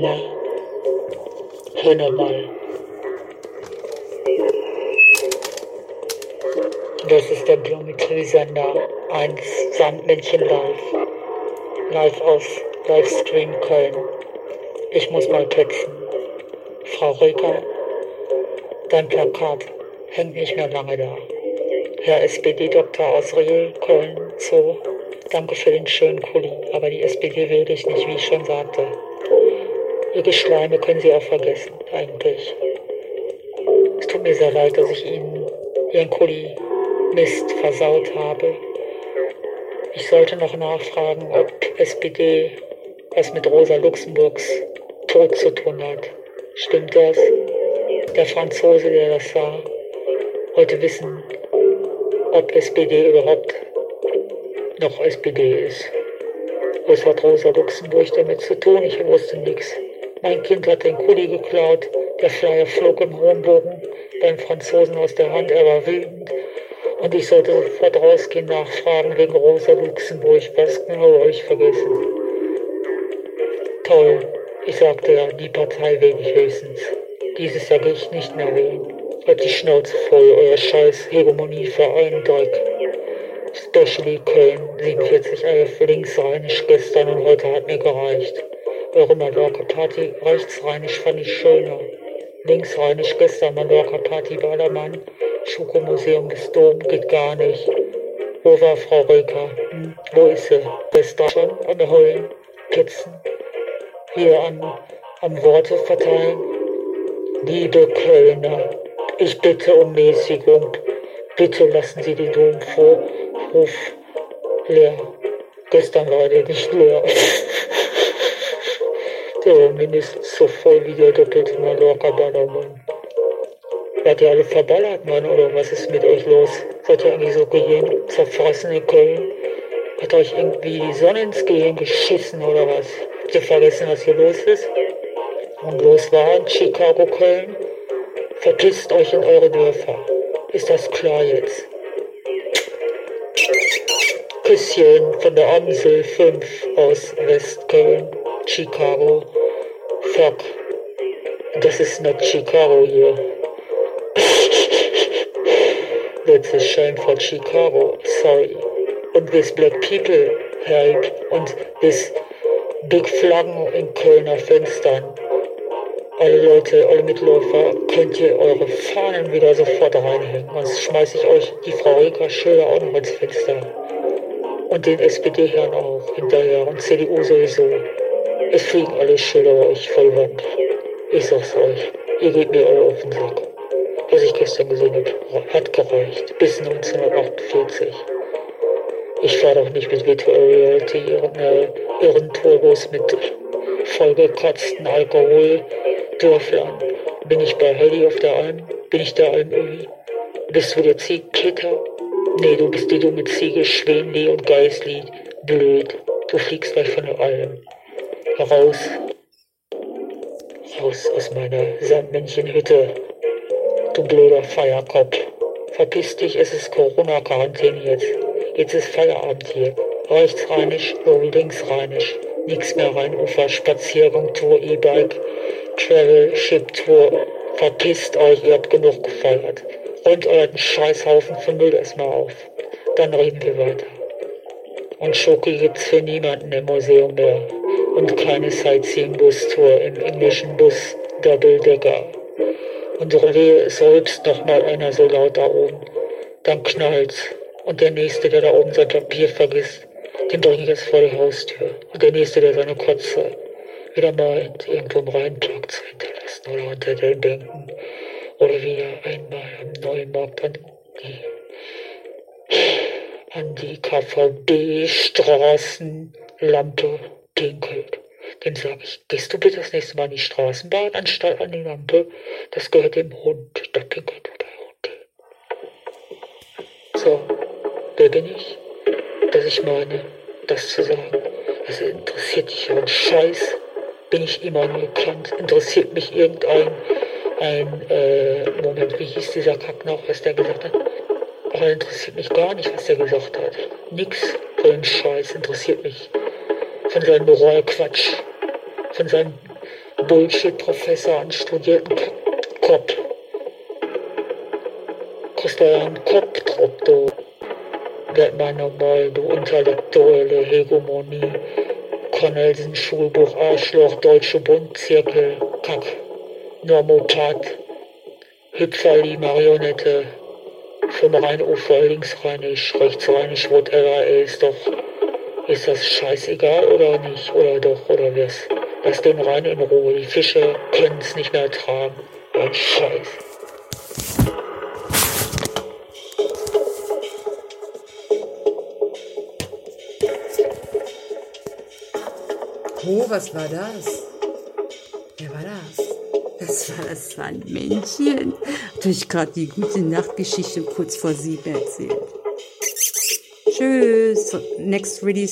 Hör mal. Das ist der Biometrie-Sender 1 Sandmännchen live. Live aus Livestream Köln. Ich muss mal texten. Frau Röker, dein Plakat hängt nicht mehr lange da. Herr SPD-Doktor aus Riel, Köln, Zoo, danke für den schönen Kuli, aber die SPD will dich nicht, wie ich schon sagte. Ihr Geschleime können Sie auch vergessen, eigentlich. Es tut mir sehr leid, dass ich Ihnen Ihren Kuli Mist versaut habe. Ich sollte noch nachfragen, ob SPD was mit Rosa Luxemburgs Tod zu tun hat. Stimmt das? Der Franzose, der das sah, wollte wissen, ob SPD überhaupt noch SPD ist. Was hat Rosa Luxemburg damit zu tun? Ich wusste nichts. Mein Kind hat den Kuli geklaut, der Flyer flog im hohen Bogen beim Franzosen aus der Hand, er war wütend und ich sollte sofort rausgehen, nachfragen wegen Rosa Luxemburg. Was genau habe ich vergessen? Toll. Ich sagte ja, die Partei wähle ich höchstens. Dieses Jahr gehe ich nicht mehr wählen. Hat die Schnauze voll, euer scheiß Hegemonieverein Dreck. Specially Köln, 47 11 linksrheinisch gestern und heute hat mir gereicht. Eure Mallorca-Party rechtsrheinisch fand ich schöner. Linksrheinisch gestern Mallorca-Party Ballermann, Schokomuseum des Dom geht gar nicht. Wo war Frau Röker? Hm, wo ist sie? Da schon am Heulen? Kitzen? Hier an, am Worte verteilen? Liebe Kölner, ich bitte um Mäßigung. Bitte lassen Sie den Domvorhof leer. Gestern war der nicht leer. war mindestens so voll wie der doppelte Mallorca-Ballermann. Seid ihr alle verballert, Mann, oder was ist mit euch los? Seid ihr eigentlich so gehirn zerfressen in Köln? Hat euch irgendwie die Sonne ins Gehirn geschissen oder was? Habt ihr vergessen, was hier los ist? Und los war in Chicago, Köln? Verpisst euch in eure Dörfer. Ist das klar jetzt? Küsschen von der Amsel 5 aus Westköln, Chicago. Fuck. Das ist nicht Chicago hier. That's a shame for Chicago. Sorry. Und this black people help. Und this big Flaggen in Kölner Fenstern. Alle Leute, alle Mitläufer, könnt ihr eure Fahnen wieder sofort reinhängen. Sonst schmeiße ich euch die Frau Rika Schöler auch noch ins Fenster. Und den SPD-Herrn auch hinterher und CDU sowieso. Es fliegen alle Schilder euch voll Wand. Ich sag's euch, ihr gebt mir alle auf den Sack was ich gestern gesehen habe, hat gereicht. Bis 1948. Ich fahre doch nicht mit Virtual Reality ihren, äh, ihren Turbos mit vollgekratzten Alkoholdörflern. Bin ich bei Heli auf der Alm? Bin ich der Almöhi? Bist du der Ziegkitter? Nee, du bist die dumme Ziege Schwenli und Geisli. Blöd. Du fliegst gleich von der Alm. Raus. Raus aus meiner Sandmännchenhütte du blöder Feierkopf. Verpiss dich, es ist Corona-Quarantäne jetzt. Jetzt ist Feierabend hier. Rechtsrheinisch sowie linksrheinisch. Nix mehr Rheinufer, Spaziergang, Tour, E-Bike, Travel, Ship Tour. Verpisst euch, ihr habt genug gefeiert. Räumt euren Scheißhaufen von Müll erstmal auf. Dann reden wir weiter. Und Schoki gibt's für niemanden im Museum mehr. Und keine Sightseeing-Bus-Tour im englischen Bus Double Decker. Ist selbst noch mal einer so laut da oben. Dann knallt's. Und der Nächste, der da oben sein Papier vergisst, den bringe ich jetzt vor die Haustür. Und der Nächste, der seine Kotze wieder meint, irgendwo im Rheinpark zu hinterlassen oder unter den Bänken oder wieder einmal am Neumarkt an die, an die KVB-Straßenlampe pinkelt. Dem sage ich, gehst du bitte das nächste Mal in die Straßenbahn anstatt an die Lampe? Das gehört dem Hund. Da pinkelt der Hund. So, wer bin ich? Dass ich meine, das zu sagen. Das interessiert dich ja ein Scheiß. Bin ich Immanuel Kant? Interessiert mich irgendein ein, äh, Moment, wie hieß dieser Kack noch, was der gesagt hat? Aber interessiert mich gar nicht, was der gesagt hat. Nix von dem Scheiß interessiert mich von seinem Moralquatsch, von seinem Bullshit-Professor an studierten Kopf. Kriegst du einen Kopf, du. Werd mal normal, du intellektuelle Hegemonie. Cornelsen Schulbuch, Arschloch, Deutsche Bund, Zirkel, Kack, Normopat, Hüpferli, Marionette, vom Rheinufer, linksrheinisch, rechtsrheinisch, whatever, ey, ist doch, ist das scheißegal oder nicht, oder doch, oder was? Lass den Rhein in Ruhe, die Fische können es nicht mehr ertragen. Ein Scheiß. Oh, was war das? Wer war das? Das war, das war ein Männchen. Hat euch gerade die gute Nachtgeschichte kurz vor sieben erzählt. Tschüss. Next Release